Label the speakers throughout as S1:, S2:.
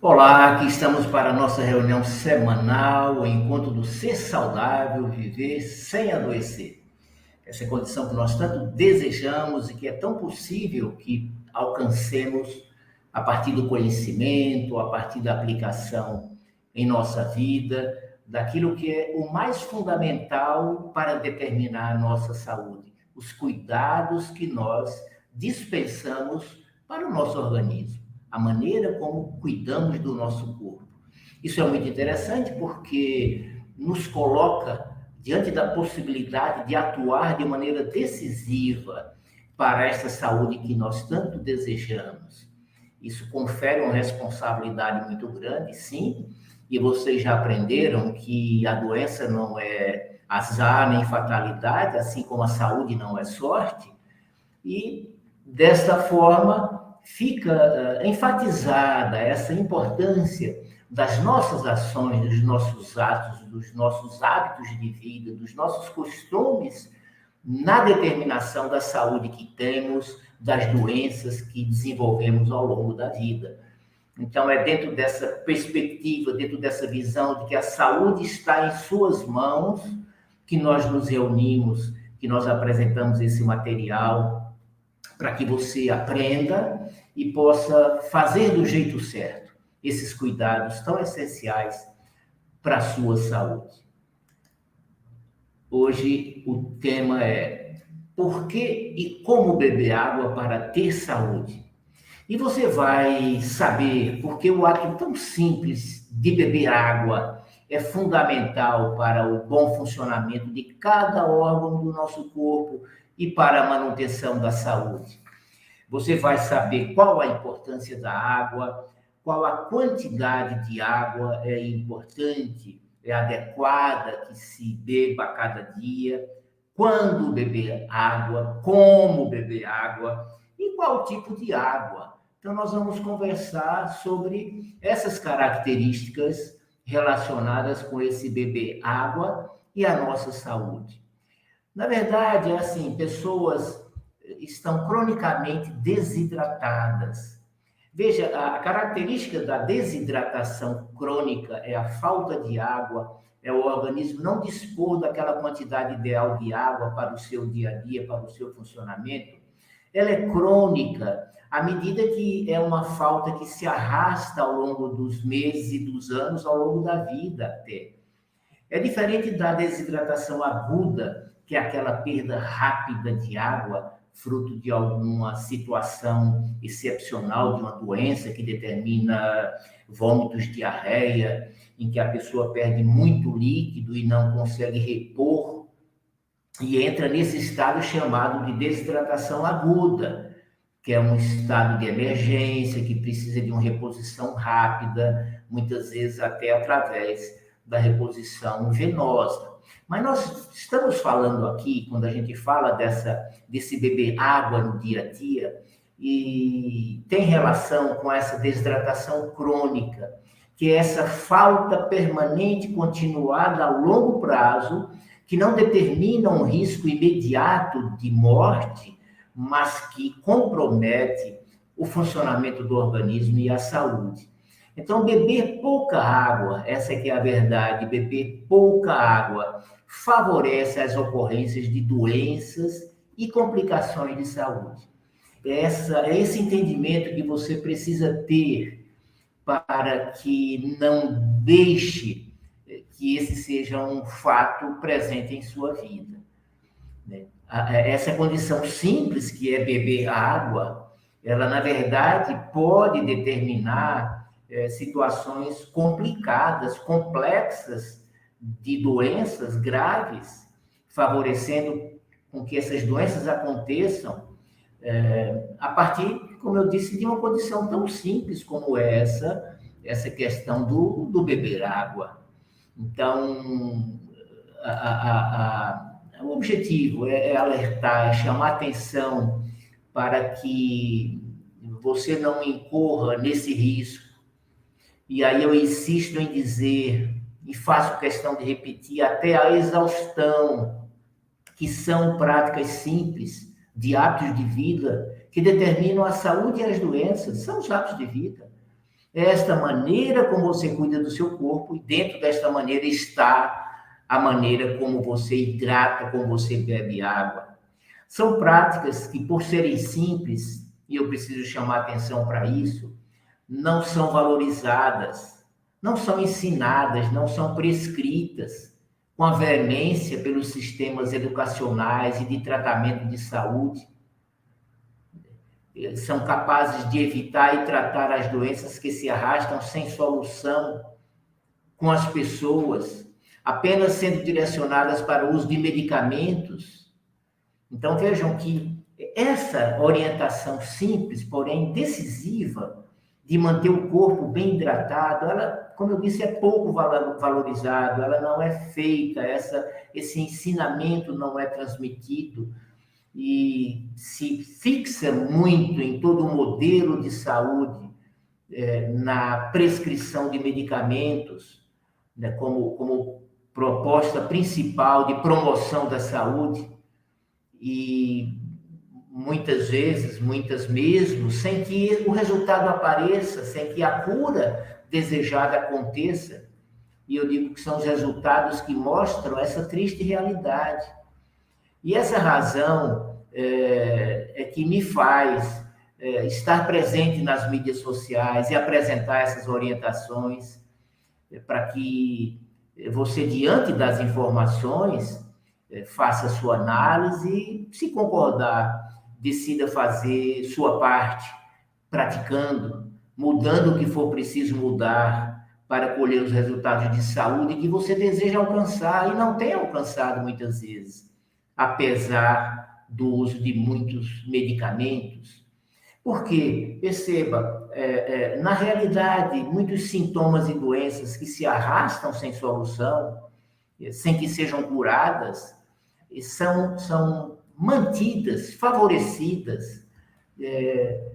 S1: Olá, aqui estamos para a nossa reunião semanal, o encontro do ser saudável, viver sem adoecer. Essa é condição que nós tanto desejamos e que é tão possível que alcancemos a partir do conhecimento, a partir da aplicação em nossa vida, daquilo que é o mais fundamental para determinar a nossa saúde, os cuidados que nós dispensamos para o nosso organismo a maneira como cuidamos do nosso corpo. Isso é muito interessante porque nos coloca diante da possibilidade de atuar de maneira decisiva para essa saúde que nós tanto desejamos. Isso confere uma responsabilidade muito grande, sim, e vocês já aprenderam que a doença não é azar nem fatalidade, assim como a saúde não é sorte, e desta forma fica uh, enfatizada essa importância das nossas ações, dos nossos atos, dos nossos hábitos de vida, dos nossos costumes na determinação da saúde que temos, das doenças que desenvolvemos ao longo da vida. Então, é dentro dessa perspectiva, dentro dessa visão de que a saúde está em suas mãos, que nós nos reunimos, que nós apresentamos esse material para que você aprenda e possa fazer do jeito certo esses cuidados tão essenciais para a sua saúde. Hoje o tema é por que e como beber água para ter saúde. E você vai saber porque o ato tão simples de beber água é fundamental para o bom funcionamento de cada órgão do nosso corpo e para a manutenção da saúde. Você vai saber qual a importância da água, qual a quantidade de água é importante, é adequada que se beba a cada dia, quando beber água, como beber água e qual tipo de água. Então, nós vamos conversar sobre essas características relacionadas com esse beber água e a nossa saúde. Na verdade, é assim, pessoas estão cronicamente desidratadas. Veja, a característica da desidratação crônica é a falta de água, é o organismo não dispor daquela quantidade ideal de água para o seu dia a dia, para o seu funcionamento. Ela é crônica à medida que é uma falta que se arrasta ao longo dos meses e dos anos, ao longo da vida até. É diferente da desidratação aguda, que é aquela perda rápida de água, fruto de alguma situação excepcional, de uma doença que determina vômitos, diarreia, em que a pessoa perde muito líquido e não consegue repor, e entra nesse estado chamado de desidratação aguda, que é um estado de emergência, que precisa de uma reposição rápida, muitas vezes até através da reposição venosa. Mas nós estamos falando aqui, quando a gente fala dessa, desse beber água no dia a dia, e tem relação com essa desidratação crônica, que é essa falta permanente, continuada a longo prazo, que não determina um risco imediato de morte, mas que compromete o funcionamento do organismo e a saúde. Então, beber pouca água, essa que é a verdade, beber pouca água favorece as ocorrências de doenças e complicações de saúde. Essa, é esse entendimento que você precisa ter para que não deixe que esse seja um fato presente em sua vida. Né? Essa condição simples que é beber água, ela na verdade pode determinar é, situações complicadas, complexas de doenças graves, favorecendo com que essas doenças aconteçam é, a partir, como eu disse, de uma condição tão simples como essa, essa questão do, do beber água. Então, a, a, a, o objetivo é, é alertar, é chamar atenção para que você não incorra nesse risco e aí eu insisto em dizer, e faço questão de repetir até a exaustão, que são práticas simples de hábitos de vida que determinam a saúde e as doenças, são os hábitos de vida. Esta maneira como você cuida do seu corpo, e dentro desta maneira está a maneira como você hidrata, como você bebe água. São práticas que, por serem simples, e eu preciso chamar atenção para isso, não são valorizadas, não são ensinadas, não são prescritas com a veemência pelos sistemas educacionais e de tratamento de saúde. São capazes de evitar e tratar as doenças que se arrastam sem solução com as pessoas, apenas sendo direcionadas para o uso de medicamentos. Então vejam que essa orientação simples, porém decisiva, de manter o corpo bem hidratado, ela, como eu disse, é pouco valorizado, ela não é feita, essa, esse ensinamento não é transmitido. E se fixa muito em todo o modelo de saúde, é, na prescrição de medicamentos, né, como, como proposta principal de promoção da saúde. E muitas vezes, muitas mesmo, sem que o resultado apareça, sem que a cura desejada aconteça. E eu digo que são os resultados que mostram essa triste realidade. E essa razão é, é que me faz é, estar presente nas mídias sociais e apresentar essas orientações é, para que você, diante das informações, eh, faça sua análise e, se concordar, decida fazer sua parte, praticando, mudando o que for preciso mudar para colher os resultados de saúde que você deseja alcançar e não tem alcançado muitas vezes, apesar do uso de muitos medicamentos. Porque, perceba, é, é, na realidade, muitos sintomas e doenças que se arrastam sem solução, sem que sejam curadas, são, são mantidas, favorecidas, é,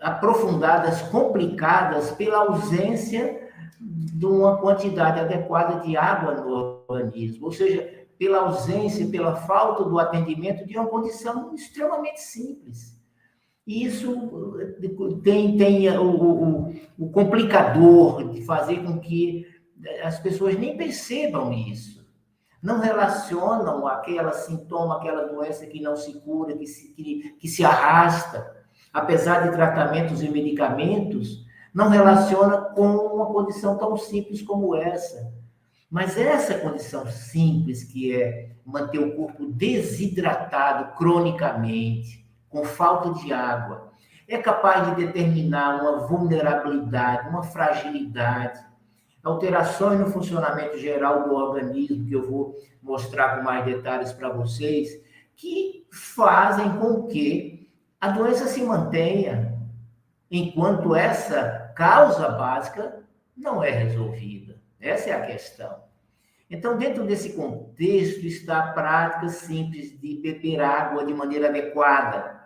S1: aprofundadas, complicadas pela ausência de uma quantidade adequada de água no organismo, ou seja, pela ausência, pela falta do atendimento de uma condição extremamente simples. E isso tem, tem o, o, o complicador de fazer com que as pessoas nem percebam isso. Não relacionam aquela sintoma, aquela doença que não se cura, que se, que, que se arrasta, apesar de tratamentos e medicamentos, não relaciona com uma condição tão simples como essa. Mas essa condição simples, que é manter o corpo desidratado cronicamente, com falta de água, é capaz de determinar uma vulnerabilidade, uma fragilidade, alterações no funcionamento geral do organismo, que eu vou mostrar com mais detalhes para vocês, que fazem com que a doença se mantenha, enquanto essa causa básica não é resolvida. Essa é a questão. Então, dentro desse contexto está a prática simples de beber água de maneira adequada,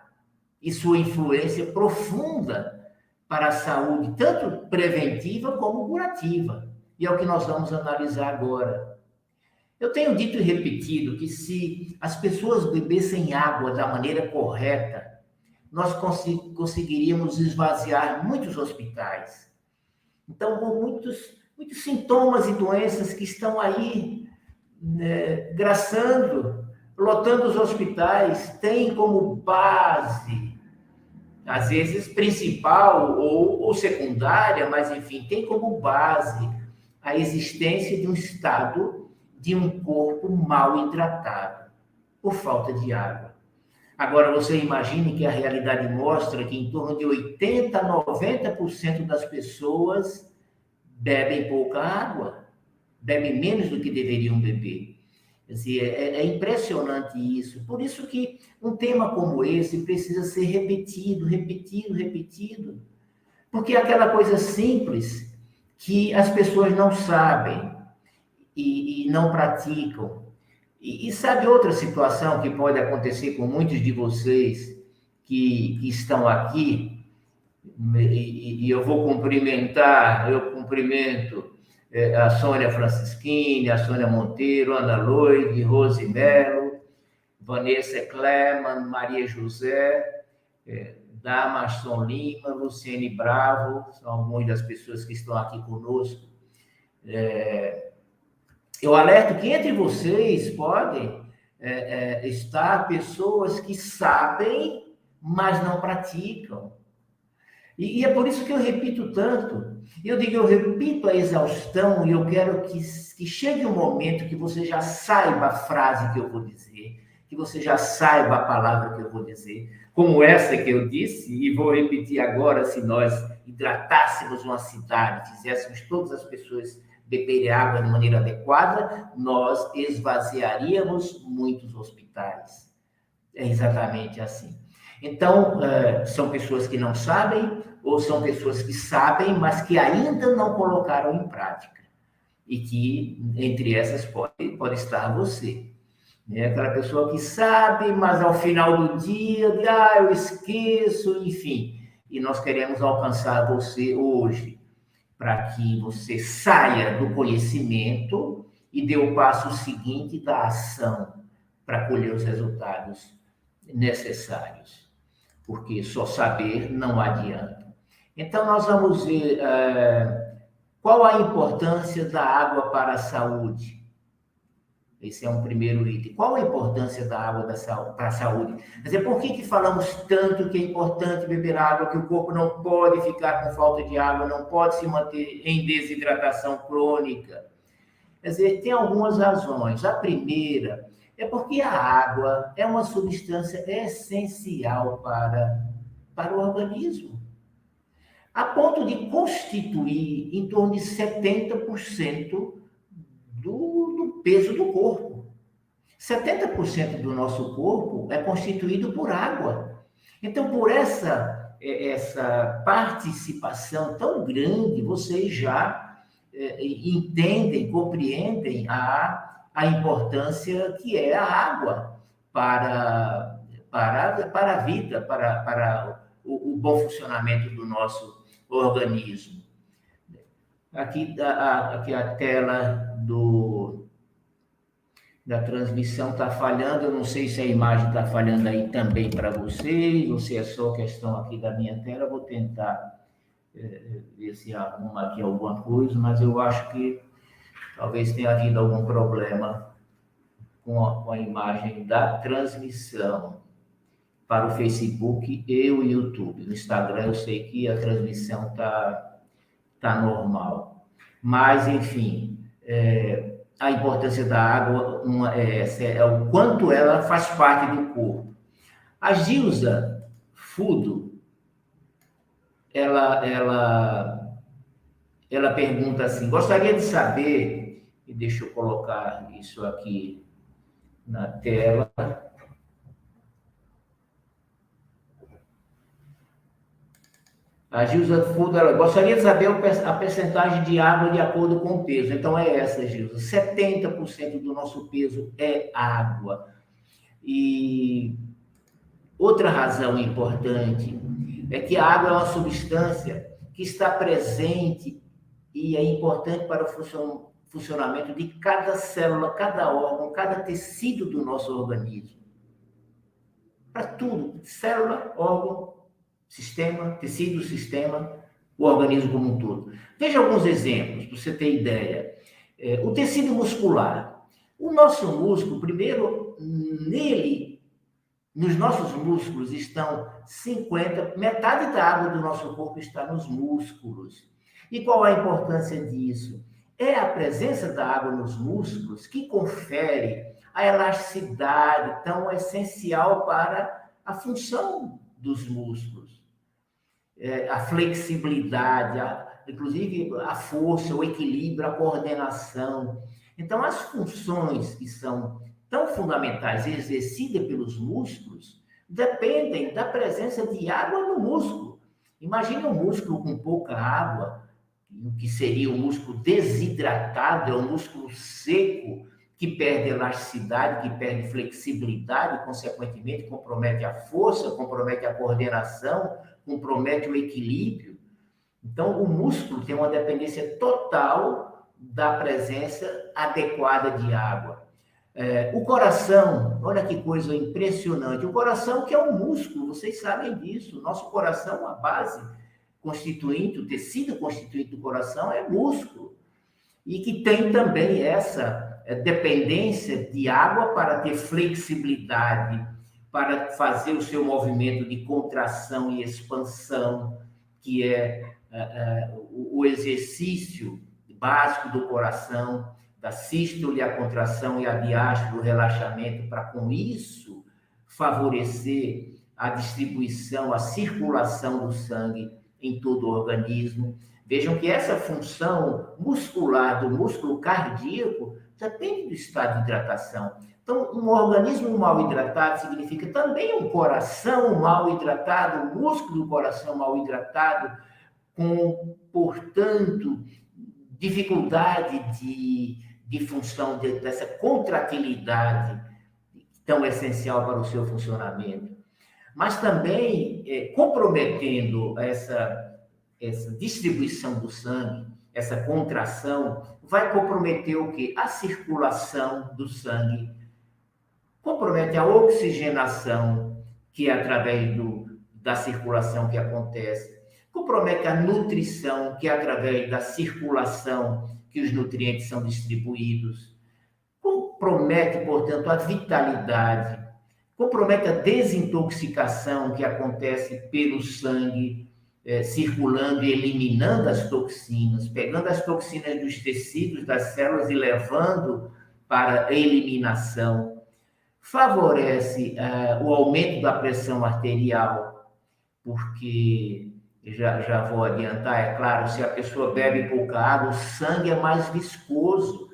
S1: e sua influência profunda para a saúde, tanto preventiva como curativa. E é o que nós vamos analisar agora. Eu tenho dito e repetido que se as pessoas bebessem água da maneira correta, nós conseguiríamos esvaziar muitos hospitais. Então, muitos, muitos sintomas e doenças que estão aí né, graçando, lotando os hospitais, têm como base às vezes principal ou, ou secundária, mas enfim, tem como base a existência de um estado de um corpo mal hidratado por falta de água. Agora, você imagine que a realidade mostra que em torno de 80% a 90% das pessoas bebem pouca água, bebem menos do que deveriam beber. Dizer, é, é, impressionante isso. Por isso que um tema como esse precisa ser repetido, repetido, repetido. Porque é aquela coisa simples que as pessoas não sabem e, e não praticam. E, e, sabe outra situação que pode acontecer com muitos de vocês que, que estão aqui? E, e eu vou cumprimentar, eu cumprimento é, a Sônia Francisquini, a Sônia Monteiro, Ana Loide, Rose Mello, Vanessa Cleman, Maria José, é, da Amaston Lima, Luciene Bravo, são algumas das pessoas que estão aqui conosco. É, eu alerto que entre vocês podem é, é, estar pessoas que sabem, mas não praticam. E, e, é por isso que eu repito tanto. Eu digo, eu repito a exaustão e eu quero que, que chegue um momento que você já saiba a frase que eu vou dizer, que você já saiba a palavra que eu vou dizer, como essa que eu disse, e vou repetir agora, se nós hidratássemos uma cidade, fizéssemos todas as pessoas beberem água de maneira adequada, nós esvaziaríamos muitos hospitais. É exatamente assim. Então, é, são pessoas que não sabem, ou são pessoas que sabem, mas que ainda não colocaram em prática. E que, entre essas, pode, pode estar você. É aquela pessoa que sabe, mas ao final do dia, ah, eu esqueço, enfim. E nós queremos alcançar você hoje para que você saia do conhecimento e dê o passo seguinte da ação para colher os resultados necessários. Porque só saber não adianta. Então, nós vamos ver é, qual a importância da água para a saúde. Esse é um primeiro item. Qual a importância da água para a saúde? Quer dizer, por que, que falamos tanto que é importante beber água, que o corpo não pode ficar com falta de água, não pode se manter em desidratação crônica? Quer dizer, tem algumas razões. A primeira é porque a água é uma substância essencial para, para o organismo, a ponto de constituir em torno de 70% do, do peso do corpo. 70% do nosso corpo é constituído por água. Então, por essa, é, essa participação tão grande, vocês já é, entendem, compreendem a, a importância que é a água para, para, para a vida, para, para o, o bom funcionamento do nosso organismo. Aqui a, aqui a tela do, da transmissão está falhando. Eu não sei se a imagem está falhando aí também para vocês, ou se é só questão aqui da minha tela. Eu vou tentar é, ver se arruma aqui alguma coisa, mas eu acho que talvez tenha havido algum problema com a, com a imagem da transmissão para o Facebook e o YouTube. No Instagram eu sei que a transmissão está está normal. Mas, enfim, é, a importância da água uma, é, é, o quanto ela faz parte do corpo. A Gilza Fudo, ela, ela, ela pergunta assim: gostaria de saber, e deixa eu colocar isso aqui na tela. A Gilza Fudo, ela gostaria de saber a percentagem de água de acordo com o peso. Então é essa, Gilza. 70% do nosso peso é água. E outra razão importante é que a água é uma substância que está presente e é importante para o funcionamento de cada célula, cada órgão, cada tecido do nosso organismo. Para tudo, célula, órgão, sistema, tecido, sistema, o organismo como um todo. Veja alguns exemplos, para você ter ideia. É, o tecido muscular. O nosso músculo, primeiro, nele, nos nossos músculos estão 50, metade da água do nosso corpo está nos músculos. E qual a importância disso? É a presença da água nos músculos que confere a elasticidade tão essencial para a função dos músculos é, a flexibilidade, a, inclusive a força, o equilíbrio, a coordenação. Então, as funções que são tão fundamentais exercidas pelos músculos dependem da presença de água no músculo. Imagine um músculo com pouca água, o que seria um músculo desidratado, é um músculo seco, que perde elasticidade, que perde flexibilidade, consequentemente compromete a força, compromete a coordenação, compromete o equilíbrio. Então, o músculo tem uma dependência total da presença adequada de água. É, o coração, olha que coisa impressionante. O coração que é um músculo, vocês sabem disso. Nosso coração, a base constituinte, o tecido constituinte do coração é músculo. E que tem também essa dependência de água para ter flexibilidade, para fazer o seu movimento de contração e expansão, que é, é, é o exercício básico do coração da sístole, a contração e a diástole, o relaxamento, para com isso favorecer a distribuição, a circulação do sangue em todo o organismo. Vejam que essa função muscular do músculo cardíaco depende do estado de hidratação. Então, um organismo mal hidratado significa também um coração mal hidratado, um músculo do coração mal hidratado, com, portanto, dificuldade de de função de, dessa contratilidade tão essencial para o seu funcionamento, mas também é, comprometendo essa, essa distribuição do sangue, essa contração, vai comprometer o quê? A circulação do sangue, compromete a oxigenação, que é através do, da circulação que acontece, compromete a nutrição, que é através da circulação que os nutrientes são distribuídos, compromete, portanto, a vitalidade, compromete a desintoxicação que acontece pelo sangue é, circulando e eliminando as toxinas, pegando as toxinas dos tecidos, das células e levando para a eliminação. Favorece é, o aumento da pressão arterial, porque já, já vou adiantar, é claro, se a pessoa bebe pouca água, o sangue é mais viscoso.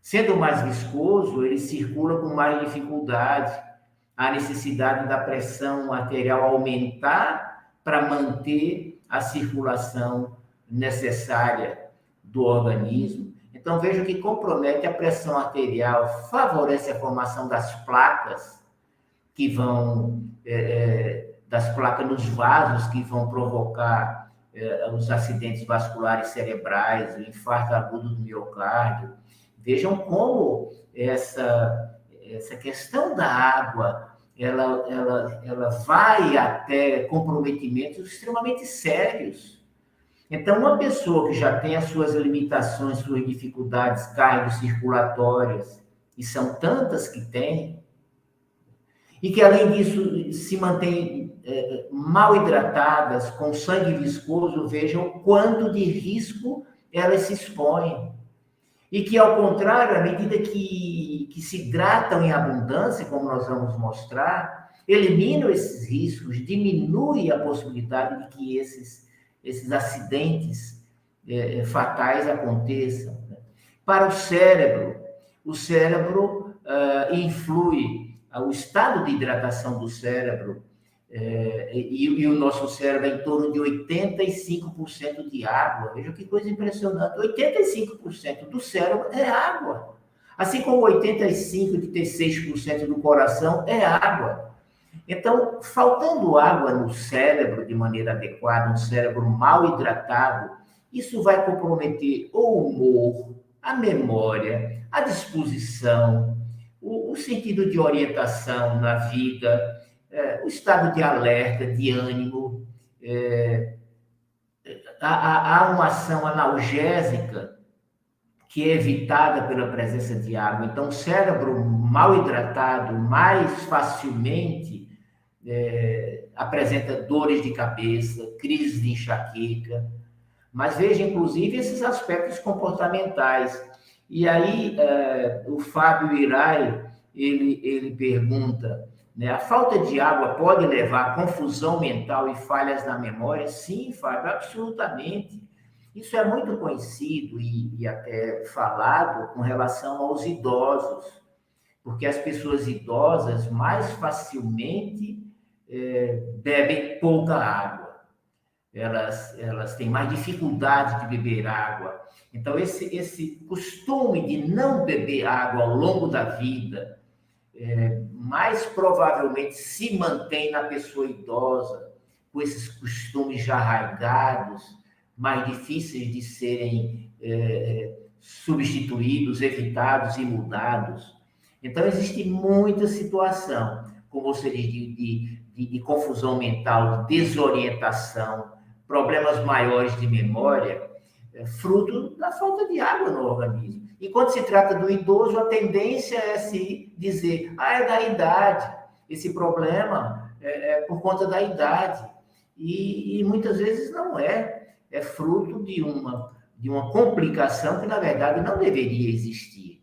S1: Sendo mais viscoso, ele circula com mais dificuldade. A necessidade da pressão arterial aumentar para manter a circulação necessária do organismo. Então, veja que compromete a pressão arterial, favorece a formação das placas que vão é, é, das placas nos vasos que vão provocar eh, os acidentes vasculares cerebrais, o infarto agudo do miocárdio. Vejam como essa, essa questão da água ela, ela, ela vai até comprometimentos extremamente sérios. Então, uma pessoa que já tem as suas limitações, suas dificuldades cardiocirculatórias, e são tantas que tem, e que além disso se mantém é, mal hidratadas, com sangue viscoso, vejam quanto de risco elas se expõem. E que, ao contrário, à medida que, que se hidratam em abundância, como nós vamos mostrar, eliminam esses riscos, diminui a possibilidade de que esses, esses acidentes é, é fatais aconteçam. Né? Para o cérebro, o cérebro uh, influi o estado de hidratação do cérebro, é, e, e, o nosso cérebro é em torno de 85% de água. Veja que coisa impressionante. 85% do cérebro é água. Assim como 85% do coração é água. Então, faltando água no cérebro de maneira adequada, um cérebro mal hidratado, isso vai comprometer o humor, a memória, a disposição, o, o sentido de orientação na vida, é, o estado de alerta, de ânimo. É, há, há uma ação analgésica que é evitada pela presença de água. Então, o cérebro mal hidratado mais facilmente é, apresenta dores de cabeça, crises de enxaqueca. Mas veja, inclusive, esses aspectos comportamentais. E aí, é, o Fábio Irai, ele, ele pergunta, né, a falta de água pode levar a confusão mental e falhas na memória? Sim, Fábio, absolutamente. Isso é muito conhecido e, e até falado com relação aos idosos, porque as pessoas idosas mais facilmente é, bebem pouca água elas, elas têm mais dificuldade de beber água. Então, esse, esse costume de não beber água ao longo da vida, é, mais provavelmente se mantém na pessoa idosa, com esses costumes já arraigados, mais difíceis de serem é, substituídos, evitados e mudados. Então, existe muita situação, como você diz, de, de, de, de confusão mental, de desorientação, problemas maiores de memória, é fruto da falta de água no organismo. E quando se trata do idoso, a tendência é se dizer, ah, é da idade, esse problema é, é por conta da idade. E, e, muitas vezes não é, é fruto de uma, de uma complicação que, na verdade, não deveria existir,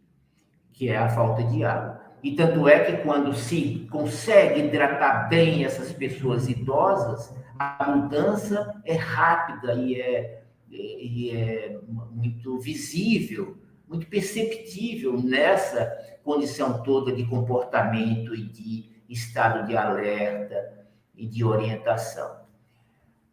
S1: que é a falta de água. E tanto é que quando se consegue hidratar bem essas pessoas idosas, a mudança é rápida e é, e é muito visível, muito perceptível nessa condição toda de comportamento e de estado de alerta e de orientação.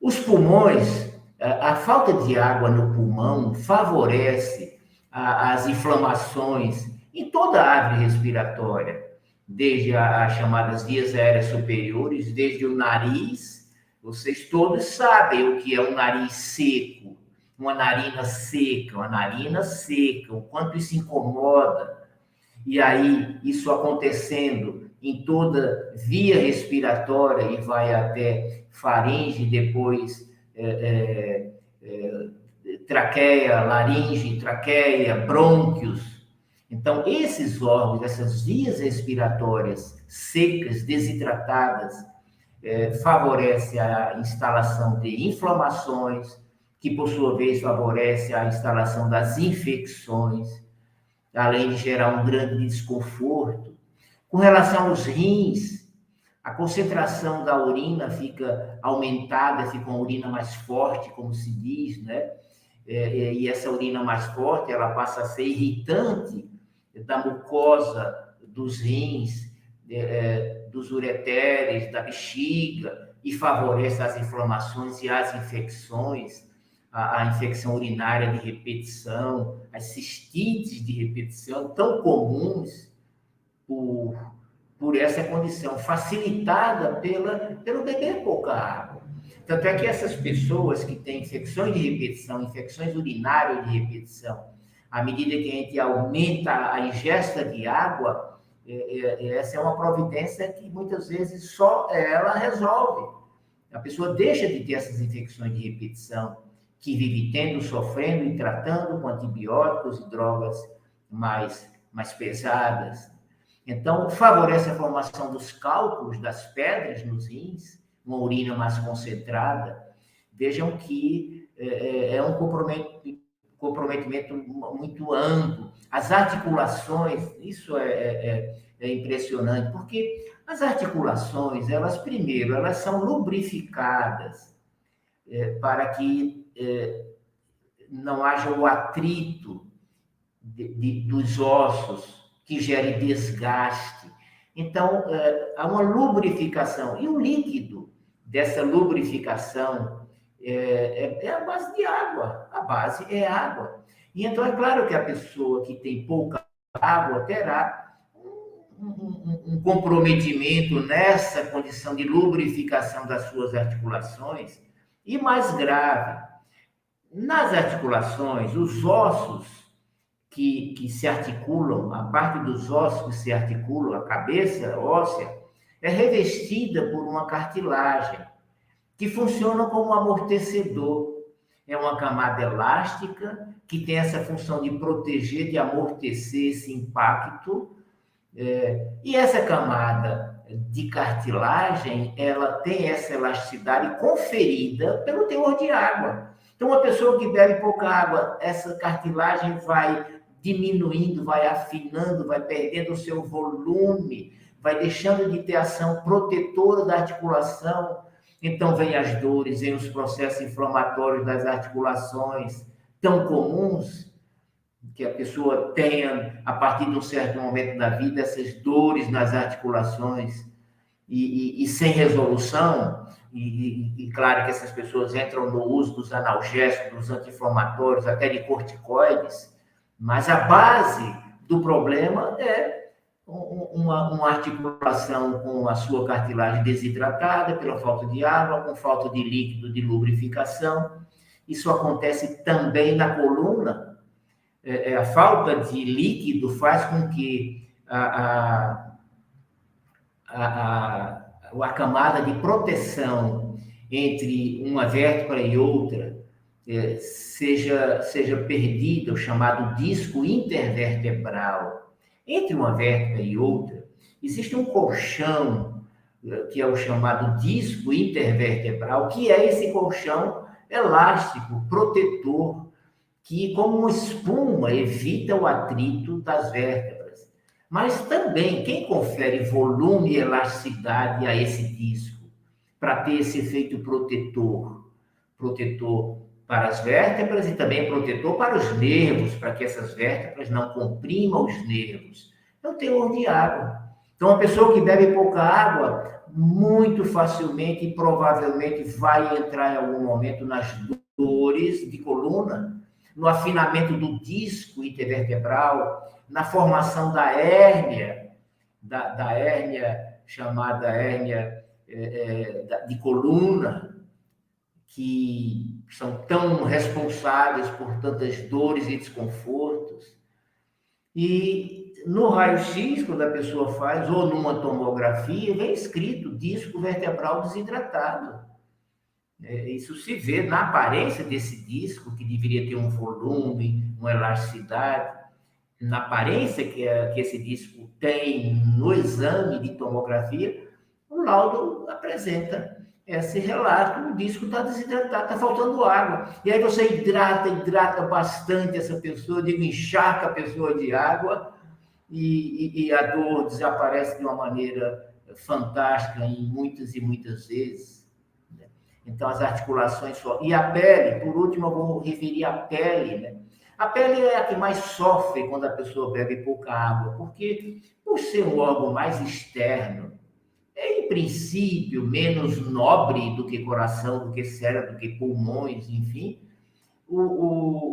S1: Os pulmões, a falta de água no pulmão favorece as inflamações em toda a árvore respiratória, desde as chamadas vias aéreas superiores, desde o nariz. Vocês todos sabem o que é um nariz seco, uma narina seca, uma narina seca, o quanto isso incomoda. E aí, isso acontecendo em toda via respiratória e vai até faringe, depois é, é, é, traqueia, laringe, traqueia, brônquios. Então, esses órgãos, essas vias respiratórias secas, desidratadas, é, favorece a instalação de inflamações, que por sua vez favorece a instalação das infecções, além de gerar um grande desconforto. Com relação aos rins, a concentração da urina fica aumentada, fica uma urina mais forte, como se diz, né? É, é, e essa urina mais forte, ela passa a ser irritante da mucosa dos rins, é, dos ureteres, da bexiga, e favorece as inflamações e as infecções, a, a infecção urinária de repetição, as cistites de repetição, tão comuns por, por essa condição, facilitada pela, pelo beber pouca água. Tanto é que essas pessoas que têm infecções de repetição, infecções urinárias de repetição, à medida que a gente aumenta a ingesta de água, é, é, essa é uma providência que muitas vezes só ela resolve. A pessoa deixa de ter essas infecções de repetição, que vive tendo, sofrendo e tratando com antibióticos e drogas mais, mais pesadas. Então, favorece a formação dos cálculos das pedras nos rins, uma urina mais concentrada. Vejam que é, é, é um comprometimento, muito amplo. As articulações, isso é, é, é, é impressionante, porque as articulações, elas primeiro, elas são lubrificadas é, para que não haja o atrito de, de, dos ossos que gere desgaste. Então, é, há uma lubrificação. E o líquido dessa lubrificação é, é, é, a base de água. A base é água. E então, é claro que a pessoa que tem pouca água terá um, um, um comprometimento nessa condição de lubrificação das suas articulações. E mais grave, nas articulações, os ossos que, que se articulam, a parte dos ossos que se articulam, a cabeça óssea, é revestida por uma cartilagem que funciona como um amortecedor. É uma camada elástica que tem essa função de proteger, de amortecer esse impacto. É, e essa camada de cartilagem, ela tem essa elasticidade conferida pelo teor de água. Então, uma pessoa que bebe pouca água, essa cartilagem vai diminuindo, vai afinando, vai perdendo o seu volume, vai deixando de ter ação protetora da articulação. Então, vem as dores, vem os processos inflamatórios das articulações, tão comuns que a pessoa tenha, a partir de um certo momento da vida, essas dores nas articulações e, e, e sem resolução, e, e, claro que essas pessoas entram no uso dos analgésicos, dos anti-inflamatórios, até de corticoides, mas a base do problema é uma, uma, articulação com a sua cartilagem desidratada pela falta de água, com falta de líquido de lubrificação. Isso acontece também na coluna. É, é, a falta de líquido faz com que a, a, a, a, camada de proteção entre uma vértebra e outra é, seja, seja perdida, o chamado disco intervertebral. Entre uma vértebra e outra, existe um colchão, é, que é o chamado disco intervertebral, que é esse colchão elástico, protetor, que, como uma espuma, evita o atrito das vértebras. Mas também, quem confere volume e elasticidade a esse disco, para ter esse efeito protetor, protetor para as vértebras e também protetor para os nervos, para que essas vértebras não comprimam os nervos. É o teor de água. Então, uma pessoa que bebe pouca água, muito facilmente e provavelmente vai entrar em algum momento nas dores de coluna, no afinamento do disco intervertebral, na formação da hérnia, da, da hérnia chamada hérnia é, é, de coluna, que são tão responsáveis por tantas dores e desconfortos. E no raio-x, quando a pessoa faz, ou numa tomografia, vem escrito disco vertebral desidratado. É, isso se vê na aparência desse disco, que deveria ter um volume, uma elasticidade, na aparência que, que esse disco tem no exame de tomografia, o laudo apresenta esse relato, o disco está desidratado, está faltando água. E aí você hidrata, hidrata bastante essa pessoa, encharca a pessoa de água e, e, e a dor desaparece de uma maneira fantástica em muitas e muitas vezes. Né? Então, as articulações... So... E a pele, por último, eu vou referir a pele, né? A pele é a que mais sofre quando a pessoa bebe pouca água, porque, por ser um órgão mais externo, é, em princípio, menos nobre do que coração, do que cérebro, do que pulmões, enfim, o,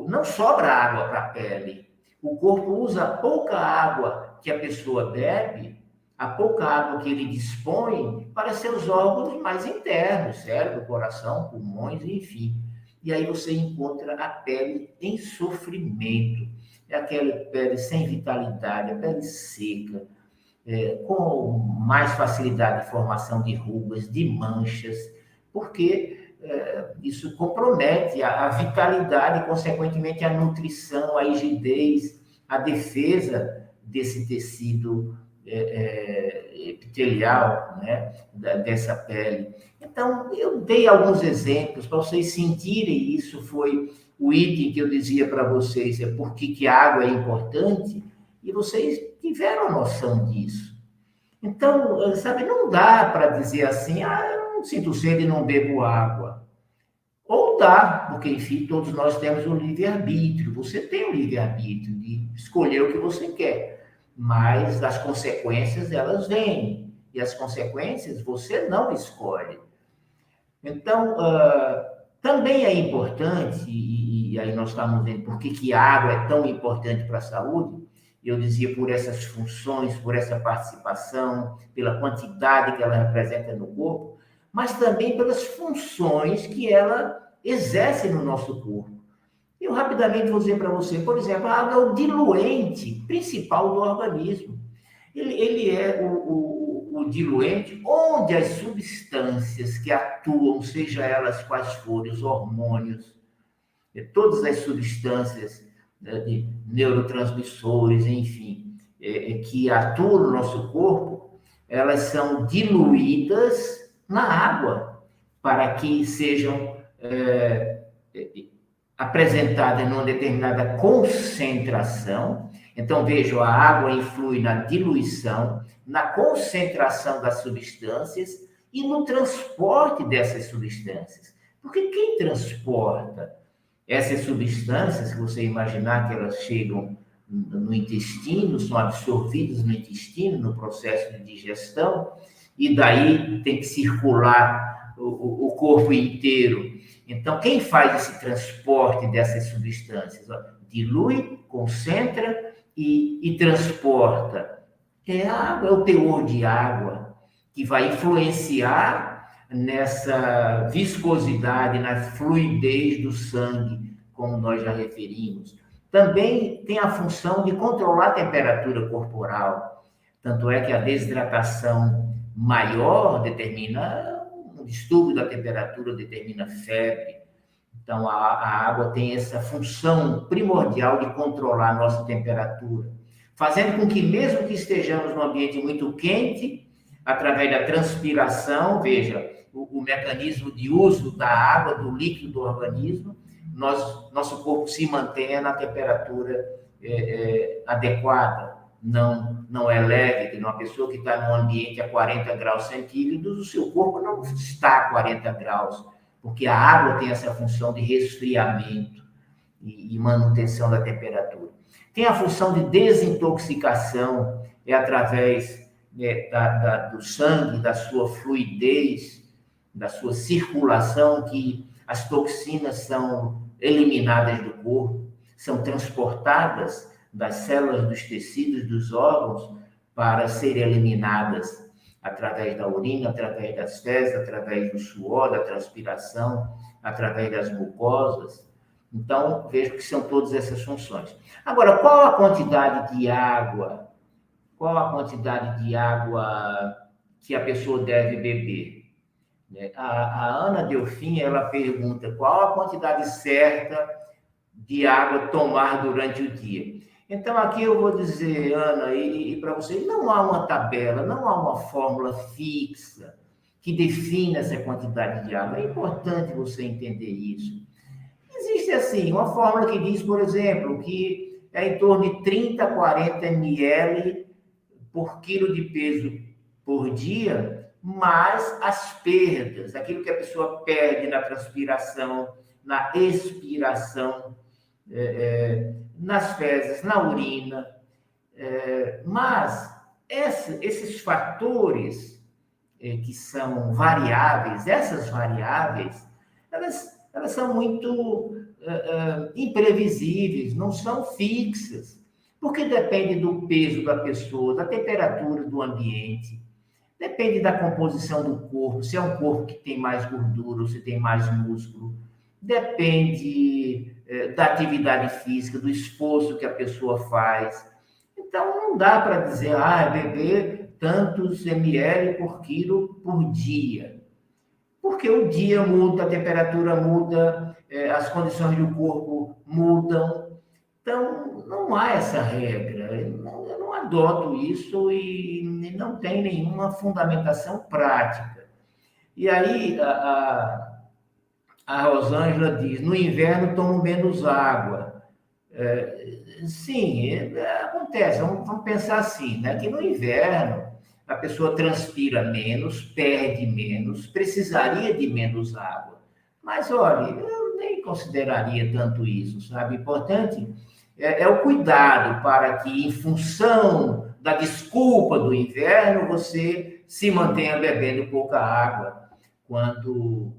S1: o não sobra água para a pele. O corpo usa pouca água que a pessoa bebe, a pouca água que ele dispõe para seus órgãos mais internos, cérebro, coração, pulmões, enfim. E aí você encontra a pele em sofrimento. É aquela pele sem vitalidade, a pele seca, é, com mais facilidade de formação de rugas, de manchas, porque é, isso compromete a, a vitalidade consequentemente, a nutrição, a rigidez, a defesa desse tecido é, é, epitelial, né, dessa pele. Então, eu dei alguns exemplos para vocês sentirem isso. Foi o item que eu dizia para vocês, é por que, a água é importante, e vocês tiveram noção disso. Então, sabe, não dá para dizer assim, ah, eu não sinto sede e não bebo água. Ou dá, porque, enfim, todos nós temos um livre-arbítrio. Você tem o um livre-arbítrio de escolher o que você quer. Mas as consequências, elas vêm. E as consequências você não escolhe. Então, uh, também é importante, e, e, aí nós estamos vendo por que, que a água é tão importante para a saúde, eu dizia por essas funções, por essa participação, pela quantidade que ela representa no corpo, mas também pelas funções que ela exerce no nosso corpo. Eu rapidamente vou dizer para você, por exemplo, a água é o diluente principal do organismo. Ele, ele é o, o, o diluente onde as substâncias que atuam, seja elas quais forem, os hormônios, todas as substâncias né, de neurotransmissores, enfim, é, é, que atuam no nosso corpo, elas são diluídas na água para que sejam é, é apresentadas numa determinada concentração. Então, vejo, a água influi na diluição, na concentração das substâncias e no transporte dessas substâncias. Porque quem transporta essas substâncias, se você imaginar que elas chegam no intestino, são absorvidas no intestino, no processo de digestão, e daí tem que circular o, o corpo inteiro. Então, quem faz esse transporte dessas substâncias? Dilui, concentra e, e transporta. É a água, é o teor de água que vai influenciar nessa viscosidade, na fluidez do sangue, como nós já referimos. Também tem a função de controlar a temperatura corporal. Tanto é que a desidratação maior determina um distúrbio da temperatura, determina febre. Então, a, a água tem essa função primordial de controlar a nossa temperatura, fazendo com que, mesmo que estejamos num ambiente muito quente, através da transpiração, veja, o, o mecanismo de uso da água, do líquido do organismo, nós, nosso corpo se mantenha na temperatura é, é, adequada não, não é leve, que uma pessoa que está num ambiente a 40 graus centígrados, o seu corpo não está a 40 graus, porque a água tem essa função de resfriamento e, e manutenção da temperatura. Tem a função de desintoxicação, é através né, da, da, do sangue, da sua fluidez, da sua circulação, que as toxinas são eliminadas do corpo, são transportadas das células dos tecidos dos órgãos para serem eliminadas através da urina, através das fezes, através do suor, da transpiração, através das mucosas. Então, vejo que são todas essas funções. Agora, qual a quantidade de água? Qual a quantidade de água que a pessoa deve beber? Né? A, a Ana Delfim, ela pergunta qual a quantidade certa de água tomar durante o dia. Então, aqui eu vou dizer, Ana, e, e para vocês, não há uma tabela, não há uma fórmula fixa que defina essa quantidade de água. É importante você entender isso. Existe, assim, uma fórmula que diz, por exemplo, que é em torno de 30 a 40 ml por quilo de peso por dia, mais as perdas, aquilo que a pessoa perde na transpiração, na expiração, é, é, nas fezes, na urina. É, mas esses fatores é, que são variáveis, essas variáveis, elas, elas são muito é, é, imprevisíveis, não são fixas, porque depende do peso da pessoa, da temperatura do ambiente, depende da composição do corpo, se é um corpo que tem mais gordura ou se tem mais músculo, depende é, da atividade física, do esforço que a pessoa faz. Então, não dá para dizer, ah, é beber tantos ml por quilo por dia. Porque o dia muda, a temperatura muda, é, as condições do corpo mudam. Então, não há essa regra. Eu não adoto isso e não tem nenhuma fundamentação prática. E aí, a, a a Rosângela diz: no inverno tomo menos água. É, sim, é, acontece. Vamos, vamos, pensar assim, né? Que no inverno a pessoa transpira menos, perde menos, precisaria de menos água. Mas olha, eu nem consideraria tanto isso, sabe? Importante é, é o cuidado para que, em função da desculpa do inverno, você se mantenha bebendo pouca água quando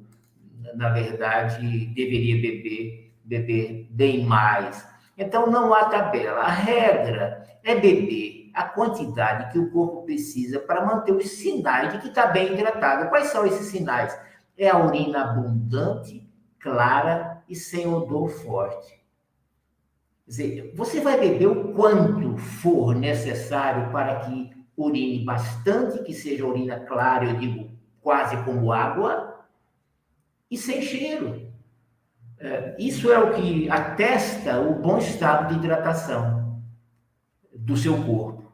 S1: na verdade, deveria beber, beber bem mais. Então, não há tabela. A regra é beber a quantidade que o corpo precisa para manter os sinais de que está bem hidratado. Quais são esses sinais? É a urina abundante, clara e sem odor forte. Quer dizer, você vai beber o quanto for necessário para que urine bastante, que seja urina clara, eu digo quase como água, e sem cheiro. É, isso é o que atesta o bom estado de hidratação do seu corpo.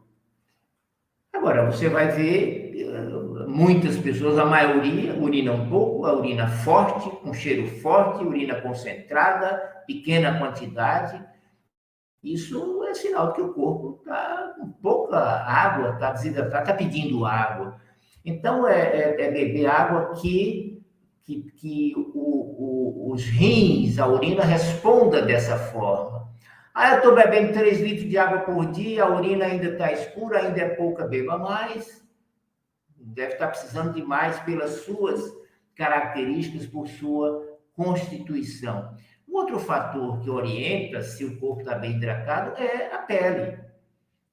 S1: Agora, você vai ver eh, muitas pessoas, a maioria, urina um pouco, a urina forte, com cheiro forte, urina concentrada, pequena quantidade. Isso é sinal que o corpo está com pouca água, está desidratado, está pedindo água. Então, é, é, é beber água que que, que o, o, os rins, a urina responda dessa forma. Ah, eu estou bebendo 3 litros de água por dia, a urina ainda está escura, ainda é pouca, beba mais. Deve estar precisando de mais pelas suas características, por sua constituição. Um outro fator que orienta se o corpo está bem hidratado é a pele.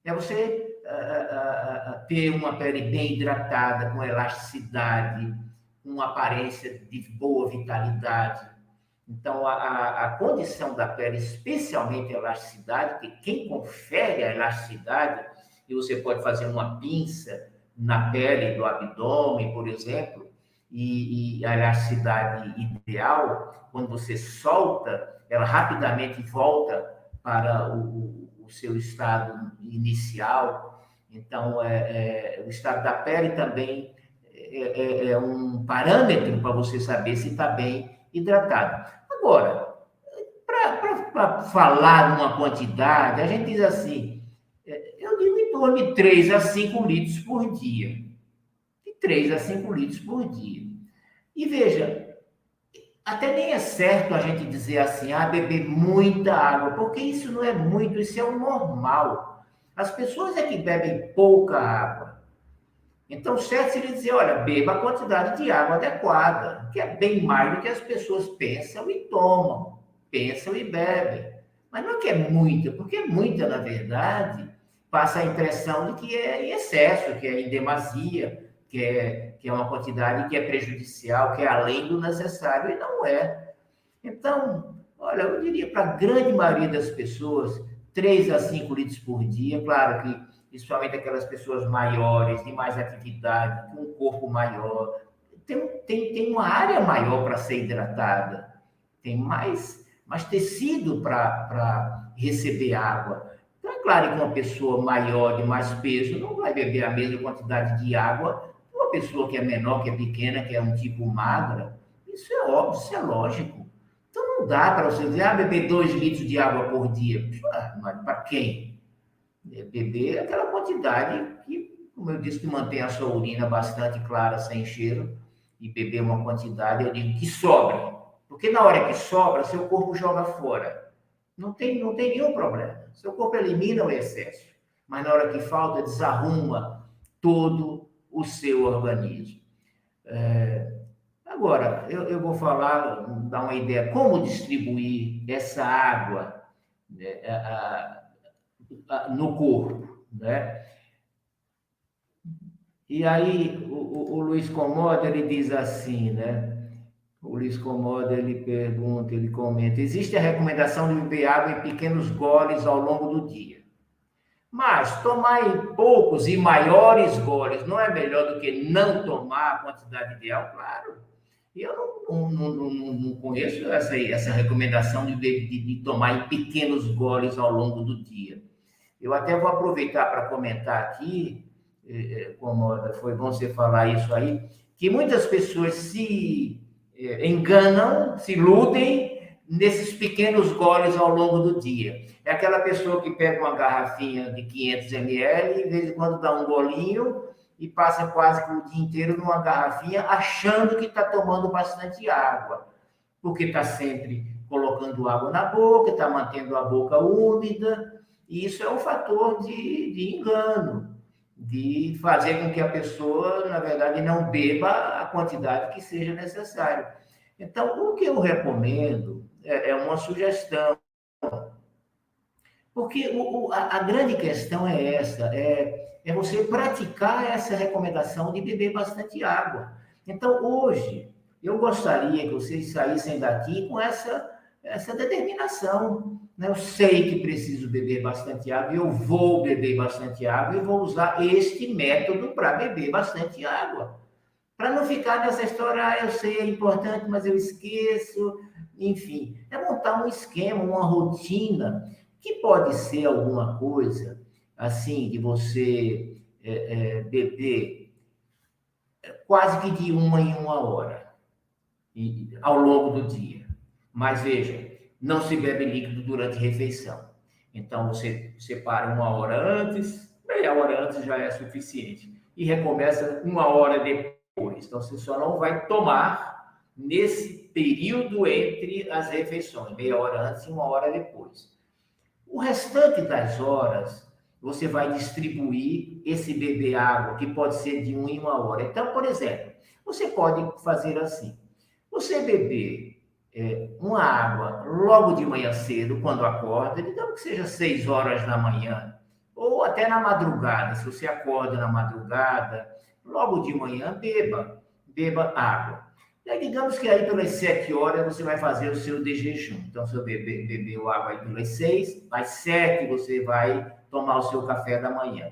S1: É você uh, uh, uh, ter uma pele bem hidratada, com elasticidade, uma aparência de boa vitalidade. Então, a, a condição da pele, especialmente a elasticidade, que quem confere a elasticidade e você pode fazer uma pinça na pele do abdômen, por exemplo, e, e a elasticidade ideal, quando você solta, ela rapidamente volta para o, o seu estado inicial. Então, é, é, o estado da pele também é, é, é um parâmetro para você saber se está bem hidratado. Agora, para falar numa quantidade, a gente diz assim, é, eu digo em torno de 3 a 5 litros por dia. De 3 a 5 litros por dia. E veja, até nem é certo a gente dizer assim, ah, beber muita água, porque isso não é muito, isso é o normal. As pessoas é que bebem pouca água. Então, certo seria dizer, olha, beba a quantidade de água adequada, que é bem mais do que as pessoas pensam e tomam, pensam e bebem. Mas não é que é muita, porque muita, na verdade, passa a impressão de que é em excesso, que é em demasia, que é, que é uma quantidade que é prejudicial, que é além do necessário, e não é. Então, olha, eu diria para a grande maioria das pessoas, 3 a 5 litros por dia, claro que principalmente aquelas pessoas maiores, de mais atividade, com um corpo maior, tem, tem, tem uma área maior para ser hidratada, tem mais, mais tecido para receber água. Então, é claro que uma pessoa maior, de mais peso, não vai beber a mesma quantidade de água que uma pessoa que é menor, que é pequena, que é um tipo magra. Isso é óbvio, isso é lógico. Então, não dá para você dizer, ah, beber dois litros de água por dia. Mas para quem? É, beber aquela quantidade que, como eu disse, que mantém a sua urina bastante clara, sem cheiro, e beber uma quantidade, eu digo, que sobra. Porque na hora que sobra, seu corpo joga fora. Não tem, não tem nenhum problema. Seu corpo elimina o excesso. Mas na hora que falta, desarruma todo o seu organismo. É... Agora, eu, eu vou falar, dar uma ideia, como distribuir essa água né, a, no corpo, né? E aí o, o, o Luiz Comoda ele diz assim, né? O Luiz Comoda ele pergunta, ele comenta: existe a recomendação de beber água em pequenos goles ao longo do dia. Mas tomar em poucos e maiores goles não é melhor do que não tomar a quantidade ideal? Claro. Eu não, não, não, não conheço essa, essa recomendação de, de, de tomar em pequenos goles ao longo do dia. Eu até vou aproveitar para comentar aqui, eh, eh, como foi bom você falar isso aí, que muitas pessoas se eh, enganam, se iludem nesses pequenos goles ao longo do dia. É aquela pessoa que pega uma garrafinha de 500 ml, de vez em quando dá um golinho e passa quase o dia inteiro numa garrafinha, achando que está tomando bastante água, porque está sempre colocando água na boca, está mantendo a boca úmida, e isso é um fator de, de engano, de fazer com que a pessoa, na verdade, não beba a quantidade que seja necessário. Então, o que eu recomendo é, é uma sugestão. Porque o, a, a, grande questão é essa, é, é você praticar essa recomendação de beber bastante água. Então, hoje, eu gostaria que vocês saíssem daqui com essa, essa determinação né? Eu sei que preciso beber bastante água, eu vou beber bastante água e vou usar este método para beber bastante água. Para não ficar nessa história, ah, eu sei, é importante, mas eu esqueço. Enfim, é montar um esquema, uma rotina, que pode ser alguma coisa, assim, de você é, é, beber quase que de uma em uma hora, ao longo do dia. Mas veja, não se bebe líquido durante refeição. Então, você separa uma hora antes, meia hora antes já é suficiente. E recomeça uma hora depois. Então, você só não vai tomar nesse período entre as refeições, meia hora antes e uma hora depois. O restante das horas, você vai distribuir esse beber água, que pode ser de uma em uma hora. Então, por exemplo, você pode fazer assim: você beber é, uma água logo de manhã cedo, quando acorda, digamos que seja seis horas da manhã, ou até na madrugada, se você acorda na madrugada, logo de manhã, beba, beba água. E aí, digamos que aí pelas sete horas você vai fazer o seu de jejum. Então, se você bebeu água aí pelas seis, às sete você vai tomar o seu café da manhã.